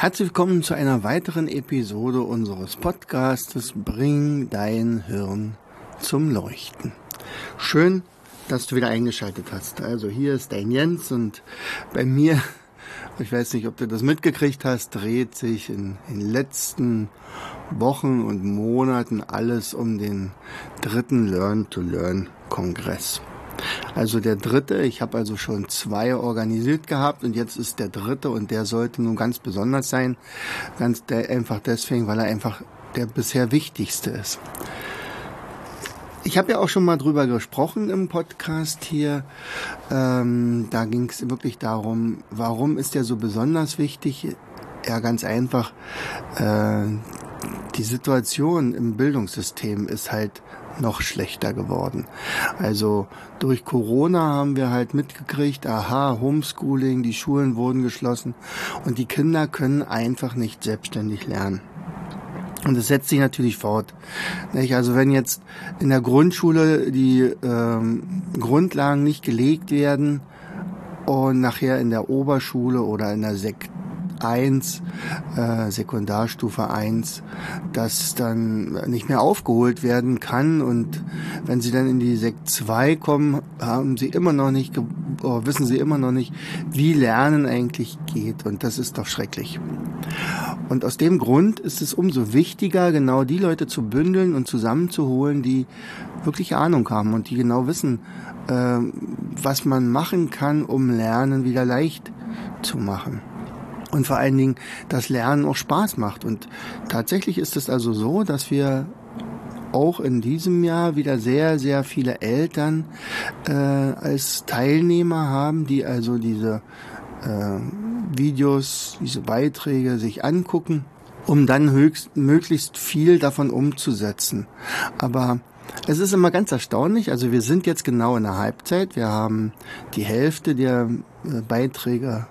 Herzlich willkommen zu einer weiteren Episode unseres Podcastes Bring dein Hirn zum Leuchten. Schön, dass du wieder eingeschaltet hast. Also hier ist dein Jens und bei mir, ich weiß nicht, ob du das mitgekriegt hast, dreht sich in den letzten Wochen und Monaten alles um den dritten Learn to Learn Kongress. Also der dritte, ich habe also schon zwei organisiert gehabt und jetzt ist der dritte und der sollte nun ganz besonders sein. Ganz der, einfach deswegen, weil er einfach der bisher wichtigste ist. Ich habe ja auch schon mal drüber gesprochen im Podcast hier. Ähm, da ging es wirklich darum, warum ist der so besonders wichtig? Ja, ganz einfach. Äh, die Situation im Bildungssystem ist halt noch schlechter geworden. Also durch Corona haben wir halt mitgekriegt, aha, Homeschooling, die Schulen wurden geschlossen und die Kinder können einfach nicht selbstständig lernen. Und es setzt sich natürlich fort. Also wenn jetzt in der Grundschule die ähm, Grundlagen nicht gelegt werden und nachher in der Oberschule oder in der Sek 1, äh, Sekundarstufe 1, das dann nicht mehr aufgeholt werden kann. Und wenn sie dann in die Sek 2 kommen, haben sie immer noch nicht, oh, wissen sie immer noch nicht, wie Lernen eigentlich geht. Und das ist doch schrecklich. Und aus dem Grund ist es umso wichtiger, genau die Leute zu bündeln und zusammenzuholen, die wirklich Ahnung haben und die genau wissen, äh, was man machen kann, um Lernen wieder leicht zu machen und vor allen Dingen das Lernen auch Spaß macht. Und tatsächlich ist es also so, dass wir auch in diesem Jahr wieder sehr, sehr viele Eltern äh, als Teilnehmer haben, die also diese äh, Videos, diese Beiträge sich angucken, um dann höchst, möglichst viel davon umzusetzen. Aber es ist immer ganz erstaunlich, also wir sind jetzt genau in der Halbzeit, wir haben die Hälfte der äh, Beiträge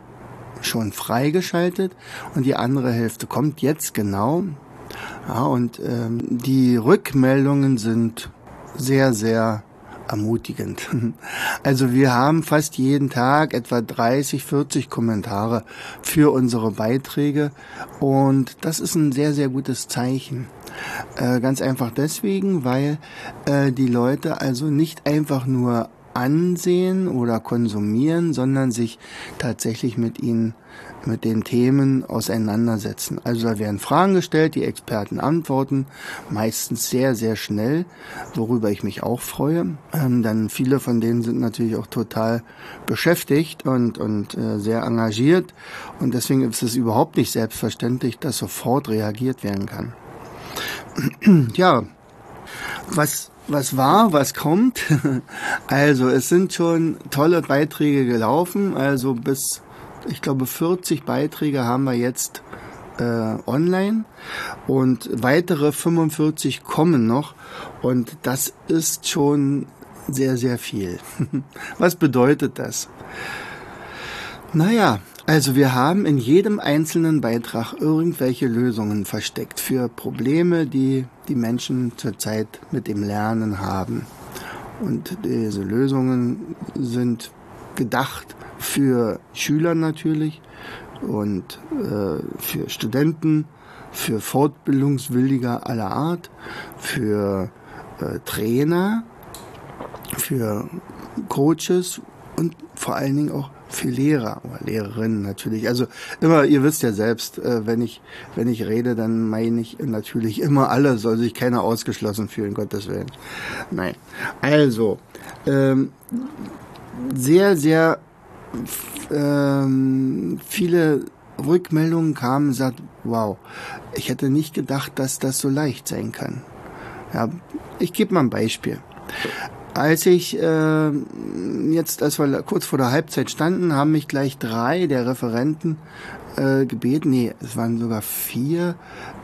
schon freigeschaltet und die andere Hälfte kommt jetzt genau. Ja, und ähm, die Rückmeldungen sind sehr, sehr ermutigend. Also wir haben fast jeden Tag etwa 30, 40 Kommentare für unsere Beiträge und das ist ein sehr, sehr gutes Zeichen. Äh, ganz einfach deswegen, weil äh, die Leute also nicht einfach nur ansehen oder konsumieren, sondern sich tatsächlich mit ihnen, mit den Themen auseinandersetzen. Also da werden Fragen gestellt, die Experten antworten, meistens sehr, sehr schnell, worüber ich mich auch freue. Ähm, dann viele von denen sind natürlich auch total beschäftigt und, und äh, sehr engagiert und deswegen ist es überhaupt nicht selbstverständlich, dass sofort reagiert werden kann. ja, was was war, was kommt. Also es sind schon tolle Beiträge gelaufen. Also bis, ich glaube, 40 Beiträge haben wir jetzt äh, online und weitere 45 kommen noch. Und das ist schon sehr, sehr viel. Was bedeutet das? Naja, also wir haben in jedem einzelnen Beitrag irgendwelche Lösungen versteckt für Probleme, die die Menschen zurzeit mit dem Lernen haben. Und diese Lösungen sind gedacht für Schüler natürlich und äh, für Studenten, für Fortbildungswilliger aller Art, für äh, Trainer, für Coaches und vor allen Dingen auch für Lehrer oder Lehrerinnen natürlich. Also immer, ihr wisst ja selbst, äh, wenn ich wenn ich rede, dann meine ich natürlich immer alle, soll sich keiner ausgeschlossen fühlen, Gottes Willen. Nein. Also ähm, sehr sehr ähm, viele Rückmeldungen kamen, sagt, wow, ich hätte nicht gedacht, dass das so leicht sein kann. Ja, ich gebe mal ein Beispiel. Als ich äh, jetzt, als wir kurz vor der Halbzeit standen, haben mich gleich drei der Referenten äh, gebeten, nee, es waren sogar vier,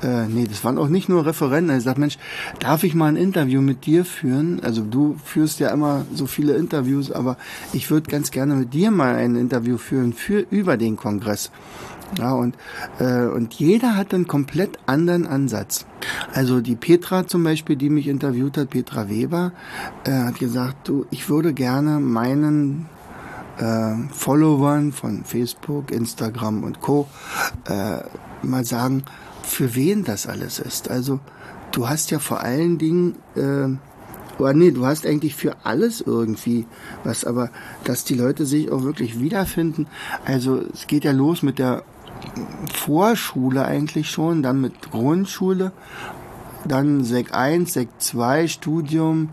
äh, nee, das waren auch nicht nur Referenten. Er sagt, Mensch, darf ich mal ein Interview mit dir führen? Also du führst ja immer so viele Interviews, aber ich würde ganz gerne mit dir mal ein Interview führen für über den Kongress. Ja, und, äh, und jeder hat einen komplett anderen Ansatz. Also die Petra zum Beispiel, die mich interviewt hat, Petra Weber, äh, hat gesagt, du, ich würde gerne meinen äh, Followern von Facebook, Instagram und Co. Äh, mal sagen, für wen das alles ist. Also du hast ja vor allen Dingen, äh, oder nee, du hast eigentlich für alles irgendwie was, aber dass die Leute sich auch wirklich wiederfinden. Also es geht ja los mit der Vorschule eigentlich schon, dann mit Grundschule, dann Sek 1, Sek 2, Studium,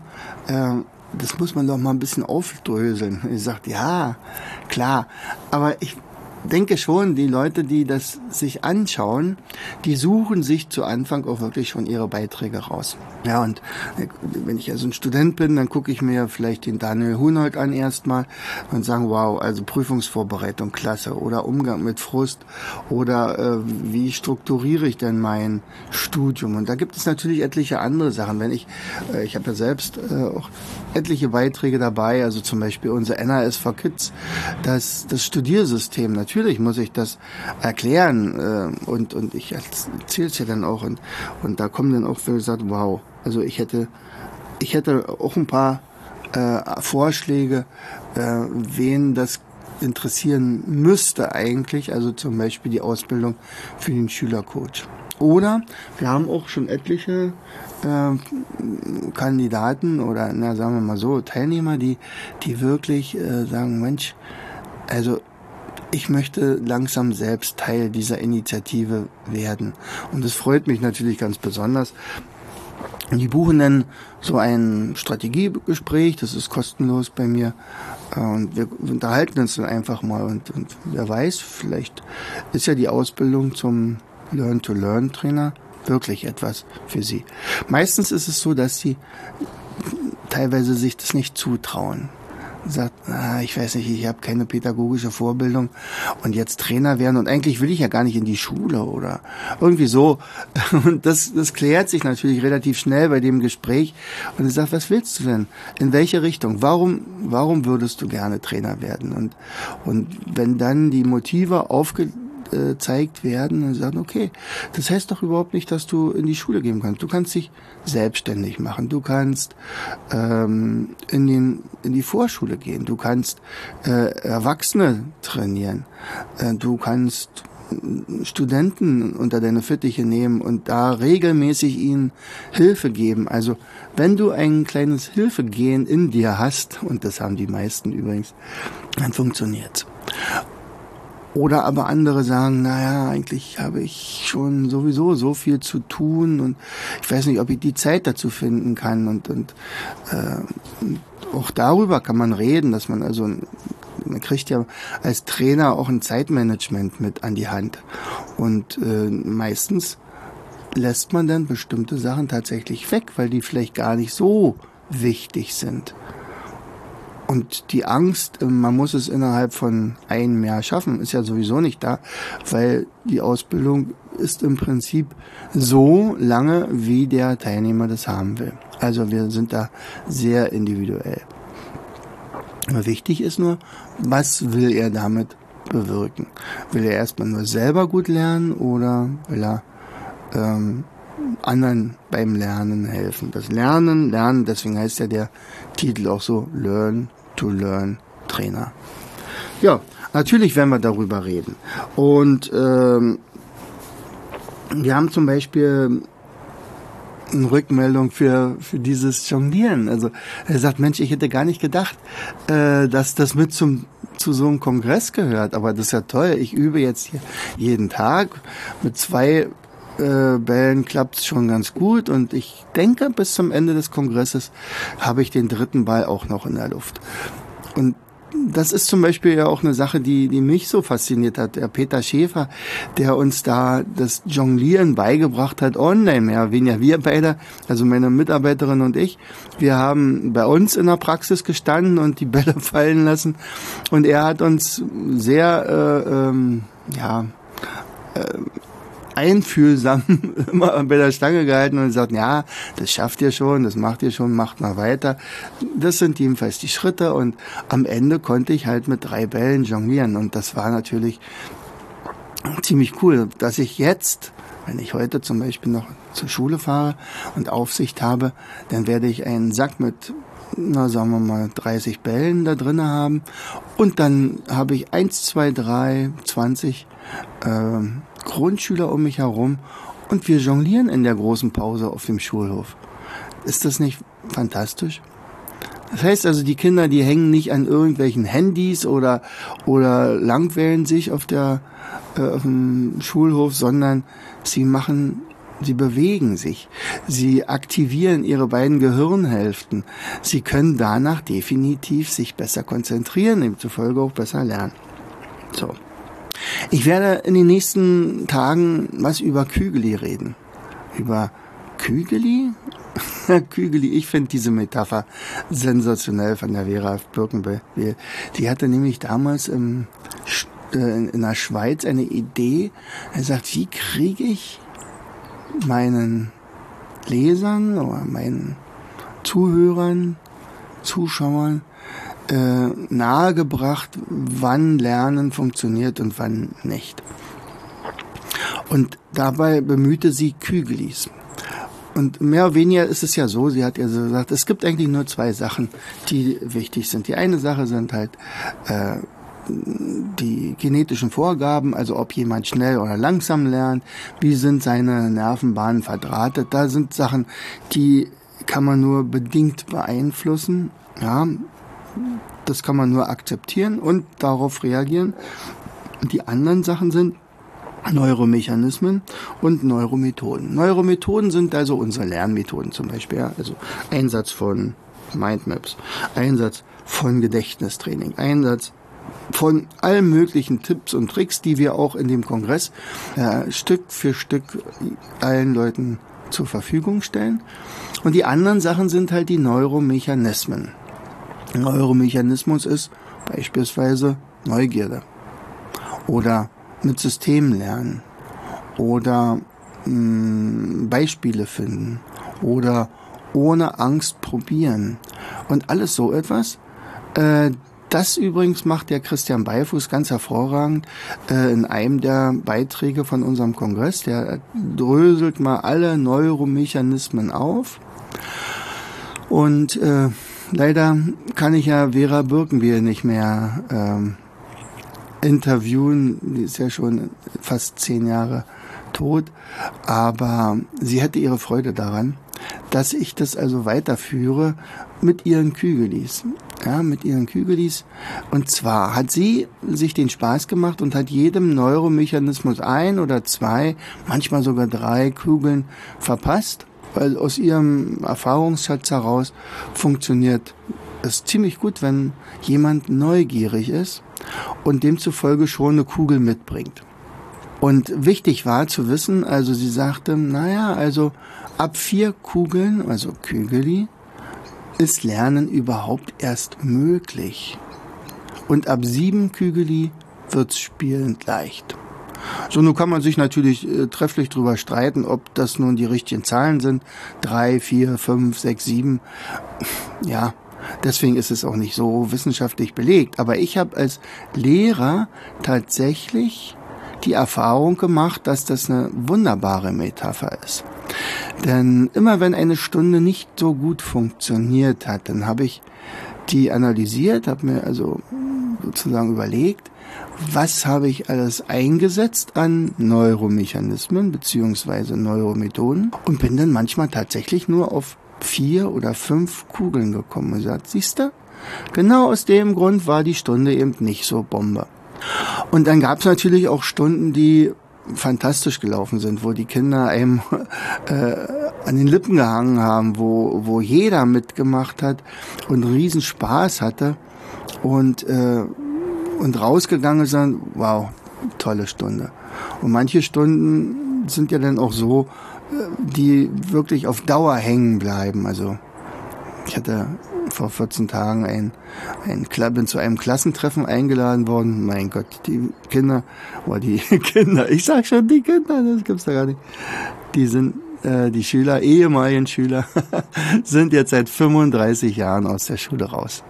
äh, das muss man doch mal ein bisschen aufdröseln. Ich sagte, ja, klar. Aber ich denke schon, die Leute, die das sich anschauen, die suchen sich zu Anfang auch wirklich schon ihre Beiträge raus. Ja, und wenn ich also ein Student bin, dann gucke ich mir vielleicht den Daniel Hunold an erstmal und sagen, wow, also Prüfungsvorbereitung, klasse. Oder Umgang mit Frust oder äh, wie strukturiere ich denn mein Studium? Und da gibt es natürlich etliche andere Sachen. Wenn ich, äh, ich habe ja selbst äh, auch etliche Beiträge dabei, also zum Beispiel unser NAS for Kids, das, das Studiersystem natürlich natürlich muss ich das erklären äh, und, und ich erzähle es ja dann auch und, und da kommen dann auch wie gesagt, wow, also ich hätte, ich hätte auch ein paar äh, Vorschläge, äh, wen das interessieren müsste eigentlich, also zum Beispiel die Ausbildung für den Schülercoach. Oder wir haben auch schon etliche äh, Kandidaten oder na sagen wir mal so Teilnehmer, die die wirklich äh, sagen, Mensch, also ich möchte langsam selbst Teil dieser Initiative werden. Und es freut mich natürlich ganz besonders. Die buchen dann so ein Strategiegespräch, das ist kostenlos bei mir. Und wir unterhalten uns dann einfach mal. Und, und wer weiß, vielleicht ist ja die Ausbildung zum Learn-to-Learn-Trainer wirklich etwas für sie. Meistens ist es so, dass sie teilweise sich das nicht zutrauen sagt, ah, ich weiß nicht, ich habe keine pädagogische Vorbildung und jetzt Trainer werden und eigentlich will ich ja gar nicht in die Schule oder irgendwie so. Und das, das klärt sich natürlich relativ schnell bei dem Gespräch und er sagt, was willst du denn? In welche Richtung? Warum, warum würdest du gerne Trainer werden? Und, und wenn dann die Motive aufge gezeigt werden und sagen, okay, das heißt doch überhaupt nicht, dass du in die Schule gehen kannst. Du kannst dich selbstständig machen. Du kannst ähm, in, den, in die Vorschule gehen. Du kannst äh, Erwachsene trainieren. Äh, du kannst Studenten unter deine Fittiche nehmen und da regelmäßig ihnen Hilfe geben. Also wenn du ein kleines Hilfegehen in dir hast, und das haben die meisten übrigens, dann funktioniert's. Oder aber andere sagen, naja, eigentlich habe ich schon sowieso so viel zu tun und ich weiß nicht, ob ich die Zeit dazu finden kann. Und, und äh, auch darüber kann man reden, dass man also, man kriegt ja als Trainer auch ein Zeitmanagement mit an die Hand. Und äh, meistens lässt man dann bestimmte Sachen tatsächlich weg, weil die vielleicht gar nicht so wichtig sind. Und die Angst, äh, man muss es innerhalb von einem Jahr schaffen, ist ja sowieso nicht da, weil die Ausbildung ist im Prinzip so lange, wie der Teilnehmer das haben will. Also wir sind da sehr individuell. Wichtig ist nur, was will er damit bewirken? Will er erstmal nur selber gut lernen oder will er ähm, anderen beim Lernen helfen? Das Lernen, Lernen, deswegen heißt ja der Titel auch so Learn to Learn Trainer. Ja, natürlich werden wir darüber reden. Und ähm, wir haben zum Beispiel eine Rückmeldung für, für dieses Jonglieren. Also er sagt, Mensch, ich hätte gar nicht gedacht, äh, dass das mit zum, zu so einem Kongress gehört. Aber das ist ja toll. Ich übe jetzt hier jeden Tag. Mit zwei äh, Bällen klappt es schon ganz gut. Und ich denke, bis zum Ende des Kongresses habe ich den dritten Ball auch noch in der Luft. Und das ist zum Beispiel ja auch eine Sache, die, die mich so fasziniert hat. Der Peter Schäfer, der uns da das Jonglieren beigebracht hat, online mehr oder weniger. Wir beide, also meine Mitarbeiterin und ich, wir haben bei uns in der Praxis gestanden und die Bälle fallen lassen. Und er hat uns sehr, äh, ähm, ja, äh, einfühlsam immer bei der Stange gehalten und gesagt, ja, das schafft ihr schon, das macht ihr schon, macht mal weiter. Das sind jedenfalls die Schritte und am Ende konnte ich halt mit drei Bällen jonglieren und das war natürlich ziemlich cool, dass ich jetzt, wenn ich heute zum Beispiel noch zur Schule fahre und Aufsicht habe, dann werde ich einen Sack mit na sagen wir mal 30 Bällen da drin haben und dann habe ich eins, zwei, drei, 20 äh, Grundschüler um mich herum und wir jonglieren in der großen Pause auf dem Schulhof. Ist das nicht fantastisch? Das heißt also, die Kinder, die hängen nicht an irgendwelchen Handys oder, oder langwählen sich auf der, äh, auf dem Schulhof, sondern sie machen, sie bewegen sich. Sie aktivieren ihre beiden Gehirnhälften. Sie können danach definitiv sich besser konzentrieren, demzufolge auch besser lernen. So. Ich werde in den nächsten Tagen was über Kügeli reden. Über Kügeli? Kügeli, ich finde diese Metapher sensationell von der Vera Birkenbill. Die hatte nämlich damals im, äh, in der Schweiz eine Idee. Er sagt, wie kriege ich meinen Lesern oder meinen Zuhörern, Zuschauern äh, nahegebracht, wann Lernen funktioniert und wann nicht. Und dabei bemühte sie Kügelis. Und mehr oder weniger ist es ja so, sie hat ja so gesagt, es gibt eigentlich nur zwei Sachen, die wichtig sind. Die eine Sache sind halt äh, die genetischen Vorgaben, also ob jemand schnell oder langsam lernt, wie sind seine Nervenbahnen verdrahtet. Da sind Sachen, die kann man nur bedingt beeinflussen. Ja, das kann man nur akzeptieren und darauf reagieren. Die anderen Sachen sind Neuromechanismen und Neuromethoden. Neuromethoden sind also unsere Lernmethoden zum Beispiel, ja? also Einsatz von Mindmaps, Einsatz von Gedächtnistraining, Einsatz von allen möglichen Tipps und Tricks, die wir auch in dem Kongress äh, Stück für Stück allen Leuten zur Verfügung stellen. Und die anderen Sachen sind halt die Neuromechanismen. Neuromechanismus ist beispielsweise Neugierde oder mit Systemen lernen oder mh, hm, Beispiele finden oder ohne Angst probieren und alles so etwas. Äh, das übrigens macht der Christian Beifuß ganz hervorragend äh, in einem der Beiträge von unserem Kongress. Der dröselt mal alle Neuromechanismen auf und äh, leider kann ich ja Vera Birkenbier nicht mehr ähm, interviewen. Die ist ja schon fast zehn Jahre tot. Aber sie hätte ihre Freude daran, dass ich das also weiterführe mit ihren Kügelis. Ja, mit ihren Kügelis. Und zwar hat sie sich den Spaß gemacht und hat jedem Neuromechanismus ein oder zwei, manchmal sogar drei Kugeln verpasst weil aus ihrem Erfahrungsschatz heraus funktioniert es ziemlich gut, wenn jemand neugierig ist und demzufolge schon eine Kugel mitbringt. Und wichtig war zu wissen, also sie sagte, naja, also ab vier Kugeln, also Kügeli, ist Lernen überhaupt erst möglich. Und ab sieben Kügeli wird's spielend leicht. So, nun kann man sich natürlich äh, trefflich drüber streiten, ob das nun die richtigen Zahlen sind. Drei, vier, fünf, sechs, sieben. Ja, deswegen ist es auch nicht so wissenschaftlich belegt. Aber ich habe als Lehrer tatsächlich die Erfahrung gemacht, dass das eine wunderbare Metapher ist. Denn immer wenn eine Stunde nicht so gut funktioniert hat, dann habe ich die analysiert, habe mir also sozusagen überlegt, was habe ich alles eingesetzt an Neuromechanismen beziehungsweise Neuromethoden und bin dann manchmal tatsächlich nur auf vier oder fünf Kugeln gekommen und gesagt, siehst du, genau aus dem Grund war die Stunde eben nicht so Bombe. Und dann gab es natürlich auch Stunden, die fantastisch gelaufen sind, wo die Kinder einem äh, an den Lippen gehangen haben, wo, wo jeder mitgemacht hat und riesen Spaß hatte. und, äh, und rausgegangen sind, wow, tolle Stunde. Und manche Stunden sind ja dann auch so, äh, die wirklich auf Dauer hängen bleiben. Also ich hatte vor 14 Tagen ein, ein bin zu einem Klassentreffen eingeladen worden. Mein Gott, die Kinder, oder die Kinder, ich sag schon die Kinder, das gibt's da gar nicht. Die sind, äh, die Schüler, ehemaligen Schüler, sind jetzt seit 35 Jahren aus der Schule raus.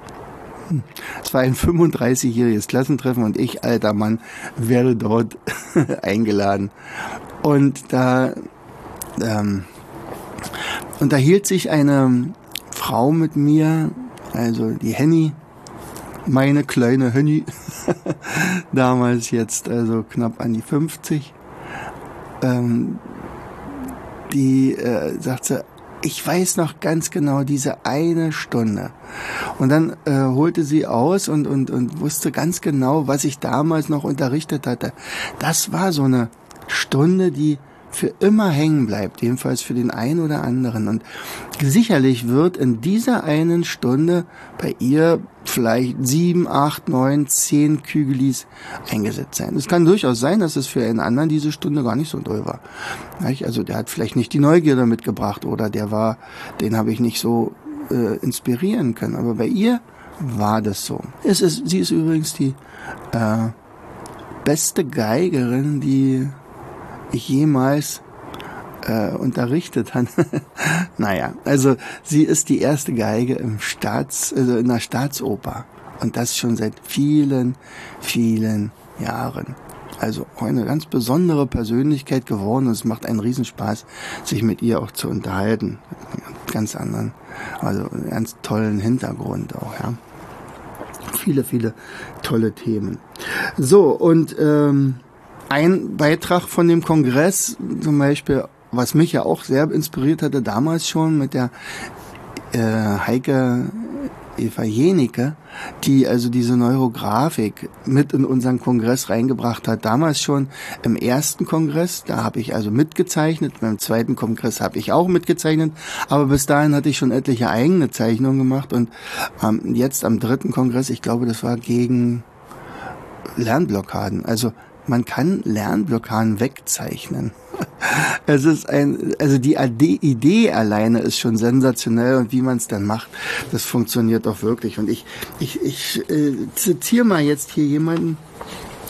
Es war ein 35-jähriges Klassentreffen und ich, alter Mann, werde dort eingeladen. Und da ähm, unterhielt sich eine Frau mit mir, also die Henny, meine kleine Henny, damals jetzt also knapp an die 50, ähm, die äh, sagte, ich weiß noch ganz genau diese eine Stunde. Und dann äh, holte sie aus und, und, und wusste ganz genau, was ich damals noch unterrichtet hatte. Das war so eine Stunde, die für immer hängen bleibt, jedenfalls für den einen oder anderen. Und sicherlich wird in dieser einen Stunde bei ihr vielleicht sieben, acht, neun, zehn Kügelis eingesetzt sein. Es kann durchaus sein, dass es für einen anderen diese Stunde gar nicht so doll war. Also der hat vielleicht nicht die Neugierde mitgebracht oder der war, den habe ich nicht so äh, inspirieren können. Aber bei ihr war das so. Es ist, sie ist übrigens die äh, beste Geigerin, die ich jemals äh, unterrichtet habe. naja, also sie ist die erste Geige im Staats, also in der Staatsoper. Und das schon seit vielen, vielen Jahren. Also eine ganz besondere Persönlichkeit geworden. Und es macht einen Riesenspaß, sich mit ihr auch zu unterhalten. Ganz anderen, also einen ganz tollen Hintergrund auch, ja. Viele, viele tolle Themen. So, und ähm, ein Beitrag von dem Kongress, zum Beispiel, was mich ja auch sehr inspiriert hatte, damals schon mit der äh, Heike Eva Jenike, die also diese Neurografik mit in unseren Kongress reingebracht hat. Damals schon im ersten Kongress, da habe ich also mitgezeichnet, beim zweiten Kongress habe ich auch mitgezeichnet, aber bis dahin hatte ich schon etliche eigene Zeichnungen gemacht. Und ähm, jetzt am dritten Kongress, ich glaube, das war gegen Lernblockaden, also man kann Lernblockaden wegzeichnen. Es ist ein, also die Idee alleine ist schon sensationell und wie man es dann macht, das funktioniert doch wirklich. Und ich, ich, ich äh, zitiere mal jetzt hier jemanden,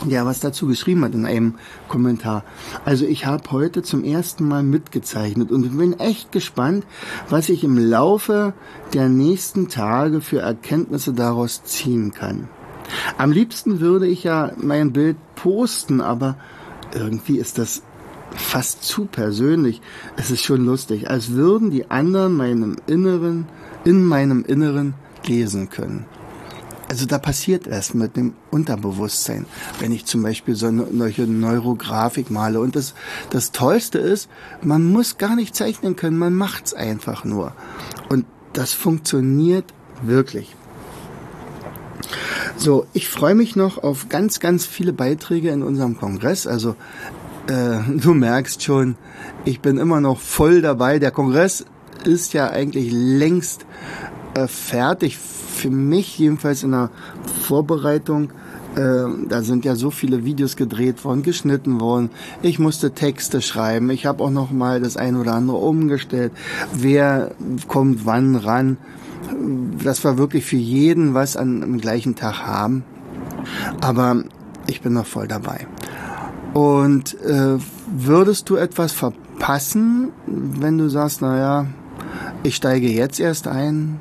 der was dazu geschrieben hat in einem Kommentar. Also ich habe heute zum ersten Mal mitgezeichnet und bin echt gespannt, was ich im Laufe der nächsten Tage für Erkenntnisse daraus ziehen kann. Am liebsten würde ich ja mein Bild posten, aber irgendwie ist das fast zu persönlich. Es ist schon lustig, als würden die anderen meinem Inneren, in meinem Inneren lesen können. Also da passiert erst mit dem Unterbewusstsein, wenn ich zum Beispiel so eine solche Neurografik male. Und das, das Tollste ist, man muss gar nicht zeichnen können, man macht's einfach nur. Und das funktioniert wirklich. So, ich freue mich noch auf ganz, ganz viele Beiträge in unserem Kongress. Also äh, du merkst schon, ich bin immer noch voll dabei. Der Kongress ist ja eigentlich längst äh, fertig. Für mich jedenfalls in der Vorbereitung. Äh, da sind ja so viele Videos gedreht worden, geschnitten worden. Ich musste Texte schreiben. Ich habe auch noch mal das ein oder andere umgestellt. Wer kommt wann ran? Das war wirklich für jeden was an, am gleichen Tag haben. Aber ich bin noch voll dabei. Und äh, würdest du etwas verpassen, wenn du sagst, naja, ich steige jetzt erst ein?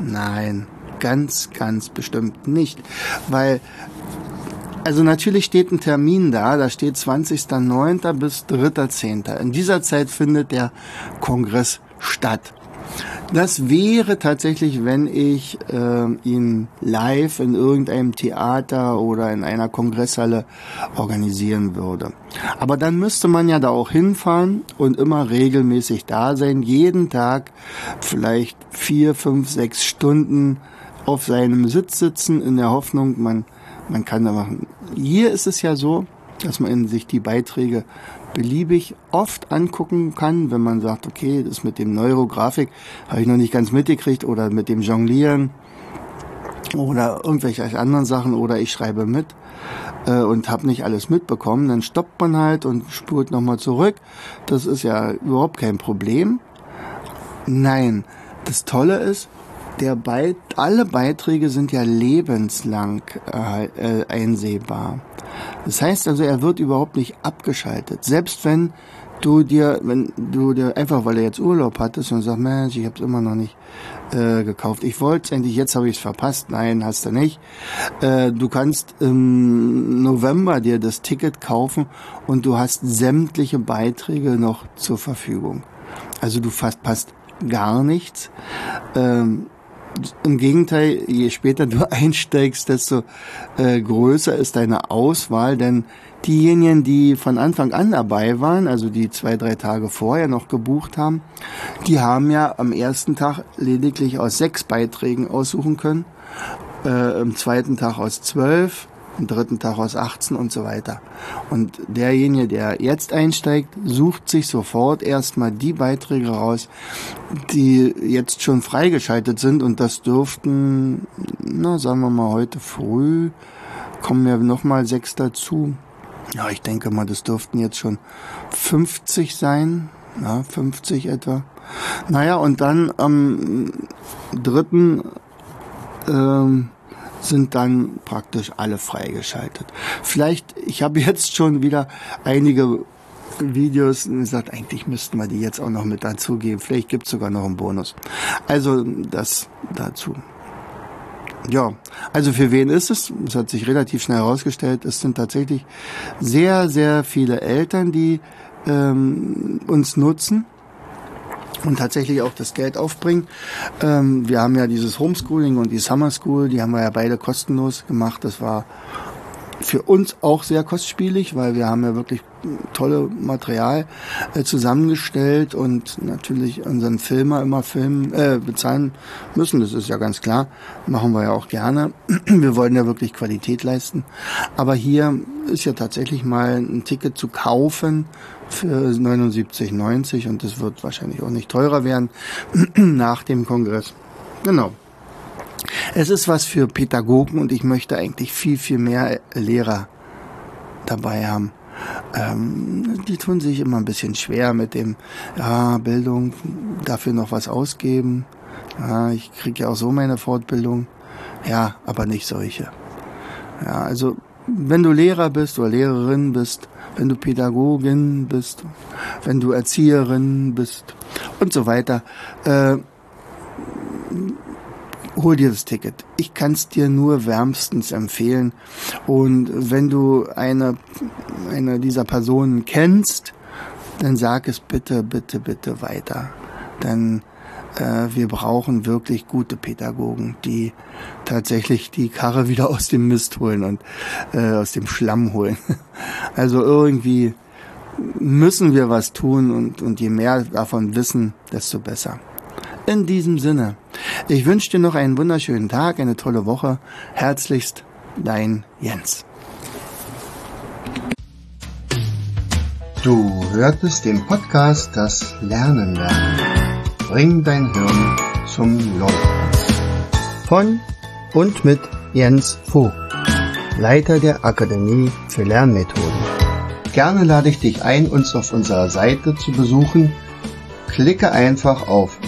Nein, ganz, ganz bestimmt nicht. Weil, also natürlich steht ein Termin da, da steht 20.09. bis 3.10. In dieser Zeit findet der Kongress statt. Das wäre tatsächlich, wenn ich äh, ihn live in irgendeinem Theater oder in einer Kongresshalle organisieren würde. Aber dann müsste man ja da auch hinfahren und immer regelmäßig da sein, jeden Tag vielleicht vier, fünf, sechs Stunden auf seinem Sitz sitzen, in der Hoffnung, man, man kann da machen. Hier ist es ja so, dass man sich die Beiträge beliebig oft angucken kann, wenn man sagt, okay, das mit dem Neurografik habe ich noch nicht ganz mitgekriegt oder mit dem Jonglieren oder irgendwelche anderen Sachen oder ich schreibe mit äh, und habe nicht alles mitbekommen, dann stoppt man halt und spurt nochmal zurück. Das ist ja überhaupt kein Problem. Nein, das Tolle ist, der Beit alle Beiträge sind ja lebenslang äh, äh, einsehbar. Das heißt also, er wird überhaupt nicht abgeschaltet. Selbst wenn du dir, wenn du dir einfach, weil er jetzt Urlaub hattest und sagst, Mensch, ich habe es immer noch nicht äh, gekauft. Ich wollte es endlich, jetzt habe ich es verpasst. Nein, hast du nicht. Äh, du kannst im November dir das Ticket kaufen und du hast sämtliche Beiträge noch zur Verfügung. Also du verpasst gar nichts. Ähm, im Gegenteil, je später du einsteigst, desto äh, größer ist deine Auswahl, denn diejenigen, die von Anfang an dabei waren, also die zwei, drei Tage vorher noch gebucht haben, die haben ja am ersten Tag lediglich aus sechs Beiträgen aussuchen können, äh, im zweiten Tag aus zwölf, am dritten Tag aus 18 und so weiter. Und derjenige, der jetzt einsteigt, sucht sich sofort erstmal die Beiträge raus, die jetzt schon freigeschaltet sind und das dürften, na, sagen wir mal heute früh, kommen ja nochmal sechs dazu. Ja, ich denke mal, das dürften jetzt schon 50 sein, ja, 50 etwa. Naja, und dann am dritten ähm, sind dann praktisch alle freigeschaltet. Vielleicht, ich habe jetzt schon wieder einige Videos und gesagt, eigentlich müssten wir die jetzt auch noch mit dazugeben. Vielleicht gibt es sogar noch einen Bonus. Also das dazu. Ja, also für wen ist es? Es hat sich relativ schnell herausgestellt, es sind tatsächlich sehr, sehr viele Eltern, die ähm, uns nutzen und tatsächlich auch das Geld aufbringen. Ähm, wir haben ja dieses Homeschooling und die Summer School, die haben wir ja beide kostenlos gemacht. Das war für uns auch sehr kostspielig, weil wir haben ja wirklich tolle Material äh, zusammengestellt und natürlich unseren Filmer immer filmen, äh, bezahlen müssen. Das ist ja ganz klar. Machen wir ja auch gerne. Wir wollen ja wirklich Qualität leisten. Aber hier ist ja tatsächlich mal ein Ticket zu kaufen für 79,90 und das wird wahrscheinlich auch nicht teurer werden nach dem Kongress. Genau. Es ist was für Pädagogen und ich möchte eigentlich viel, viel mehr Lehrer dabei haben. Ähm, die tun sich immer ein bisschen schwer mit dem, ja, Bildung, dafür noch was ausgeben. Ja, ich kriege ja auch so meine Fortbildung. Ja, aber nicht solche. Ja, also wenn du Lehrer bist oder Lehrerin bist, wenn du Pädagogin bist, wenn du Erzieherin bist und so weiter, äh, hol dir das Ticket. Ich kann es dir nur wärmstens empfehlen. Und wenn du eine, eine dieser Personen kennst, dann sag es bitte, bitte, bitte weiter. Denn äh, wir brauchen wirklich gute Pädagogen, die tatsächlich die Karre wieder aus dem Mist holen und äh, aus dem Schlamm holen. Also irgendwie müssen wir was tun und, und je mehr davon wissen, desto besser. In diesem Sinne, ich wünsche dir noch einen wunderschönen Tag, eine tolle Woche. Herzlichst, dein Jens. Du hörtest den Podcast Das Lernen lernen. Bring dein Hirn zum Leuchten. Von und mit Jens Vogt, Leiter der Akademie für Lernmethoden. Gerne lade ich dich ein, uns auf unserer Seite zu besuchen Klicke einfach auf